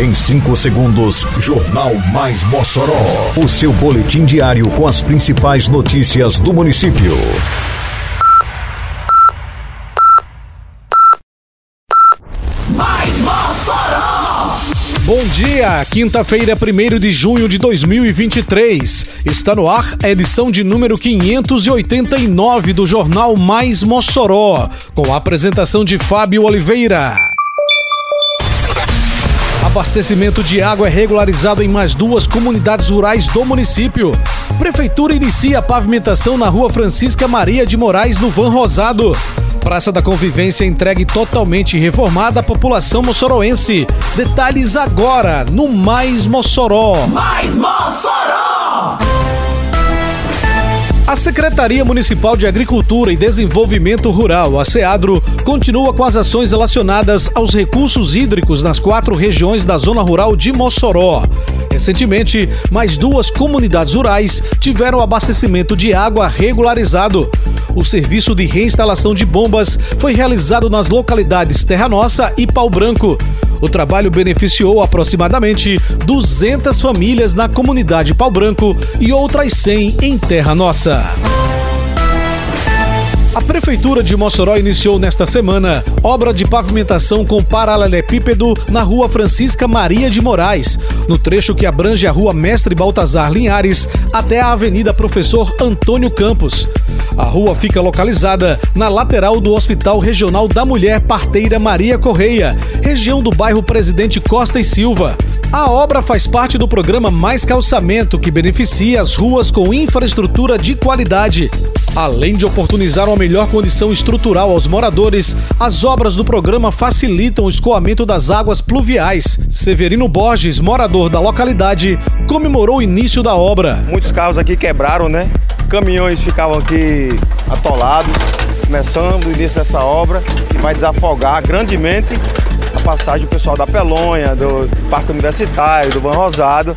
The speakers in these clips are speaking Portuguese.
Em 5 segundos, Jornal Mais Mossoró. O seu boletim diário com as principais notícias do município. Mais Mossoró! Bom dia, quinta-feira, 1 de junho de 2023. Está no ar a edição de número 589 do Jornal Mais Mossoró, com a apresentação de Fábio Oliveira. Abastecimento de água é regularizado em mais duas comunidades rurais do município. Prefeitura inicia a pavimentação na rua Francisca Maria de Moraes, no Van Rosado. Praça da Convivência entregue totalmente reformada à população moçoroense. Detalhes agora no Mais Mossoró. Mais Mossoró! A Secretaria Municipal de Agricultura e Desenvolvimento Rural, a SEADRO, continua com as ações relacionadas aos recursos hídricos nas quatro regiões da zona rural de Mossoró. Recentemente, mais duas comunidades rurais tiveram abastecimento de água regularizado. O serviço de reinstalação de bombas foi realizado nas localidades Terra Nossa e Pau Branco. O trabalho beneficiou aproximadamente 200 famílias na comunidade Pau Branco e outras 100 em Terra Nossa. A Prefeitura de Mossoró iniciou nesta semana obra de pavimentação com paralelepípedo na rua Francisca Maria de Moraes, no trecho que abrange a rua Mestre Baltazar Linhares até a Avenida Professor Antônio Campos. A rua fica localizada na lateral do Hospital Regional da Mulher Parteira Maria Correia, região do bairro Presidente Costa e Silva. A obra faz parte do programa Mais Calçamento, que beneficia as ruas com infraestrutura de qualidade. Além de oportunizar uma melhor condição estrutural aos moradores, as obras do programa facilitam o escoamento das águas pluviais. Severino Borges, morador da localidade, comemorou o início da obra. Muitos carros aqui quebraram, né? Caminhões ficavam aqui atolados. Começando o início dessa obra, que vai desafogar grandemente a passagem do pessoal da Pelonha, do Parque Universitário, do Van Rosado.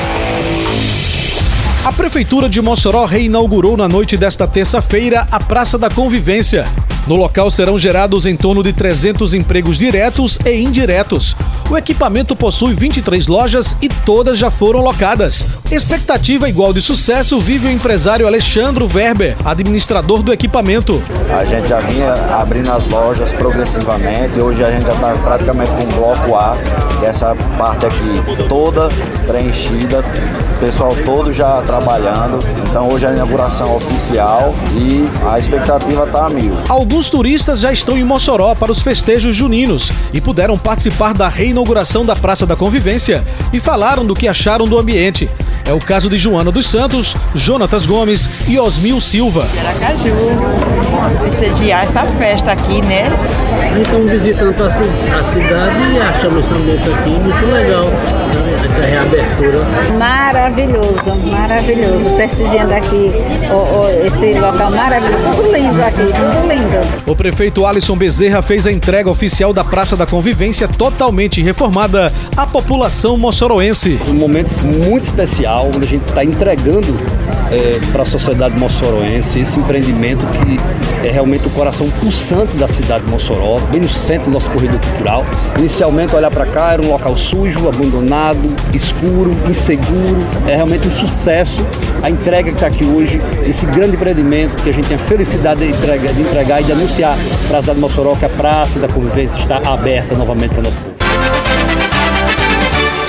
A Prefeitura de Mossoró reinaugurou na noite desta terça-feira a Praça da Convivência. No local serão gerados em torno de 300 empregos diretos e indiretos. O equipamento possui 23 lojas e todas já foram locadas. Expectativa igual de sucesso vive o empresário Alexandro Verber, administrador do equipamento. A gente já vinha abrindo as lojas progressivamente, hoje a gente já está praticamente com o bloco A, é essa parte aqui toda preenchida, o pessoal todo já trabalhando. Então hoje é a inauguração oficial e a expectativa está a mil. Alguns turistas já estão em Mossoró para os festejos juninos e puderam participar da reinauguração da Praça da Convivência e falaram do que acharam do ambiente. É o caso de Joana dos Santos, Jonatas Gomes e Osmil Silva. Aracaju, prestigiar essa festa aqui, né? Estamos visitando a, ci- a cidade e achamos esse ambiente aqui muito legal? Essa reabertura. Maravilhoso, maravilhoso. Prestigiando aqui o- o- esse local maravilhoso. Tudo lindo aqui, tudo lindo. O prefeito Alisson Bezerra fez a entrega oficial da Praça da Convivência totalmente reformada à população moçoroense. um momento muito especial, onde a gente está entregando para a sociedade moçoroense esse empreendimento que é realmente o coração pulsante da cidade de Mossoró, bem no centro do nosso corredor cultural. Inicialmente, olhar para cá, era um local sujo, abandonado, escuro, inseguro. É realmente um sucesso a entrega que está aqui hoje, esse grande empreendimento que a gente tem a felicidade de entregar, de entregar e de anunciar para a cidade de Mossoró que a Praça da Convivência está aberta novamente para nosso povo.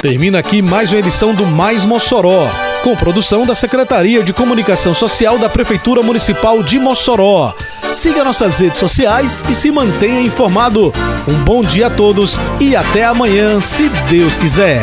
Termina aqui mais uma edição do Mais Mossoró, com produção da Secretaria de Comunicação Social da Prefeitura Municipal de Mossoró. Siga nossas redes sociais e se mantenha informado. Um bom dia a todos e até amanhã, se Deus quiser.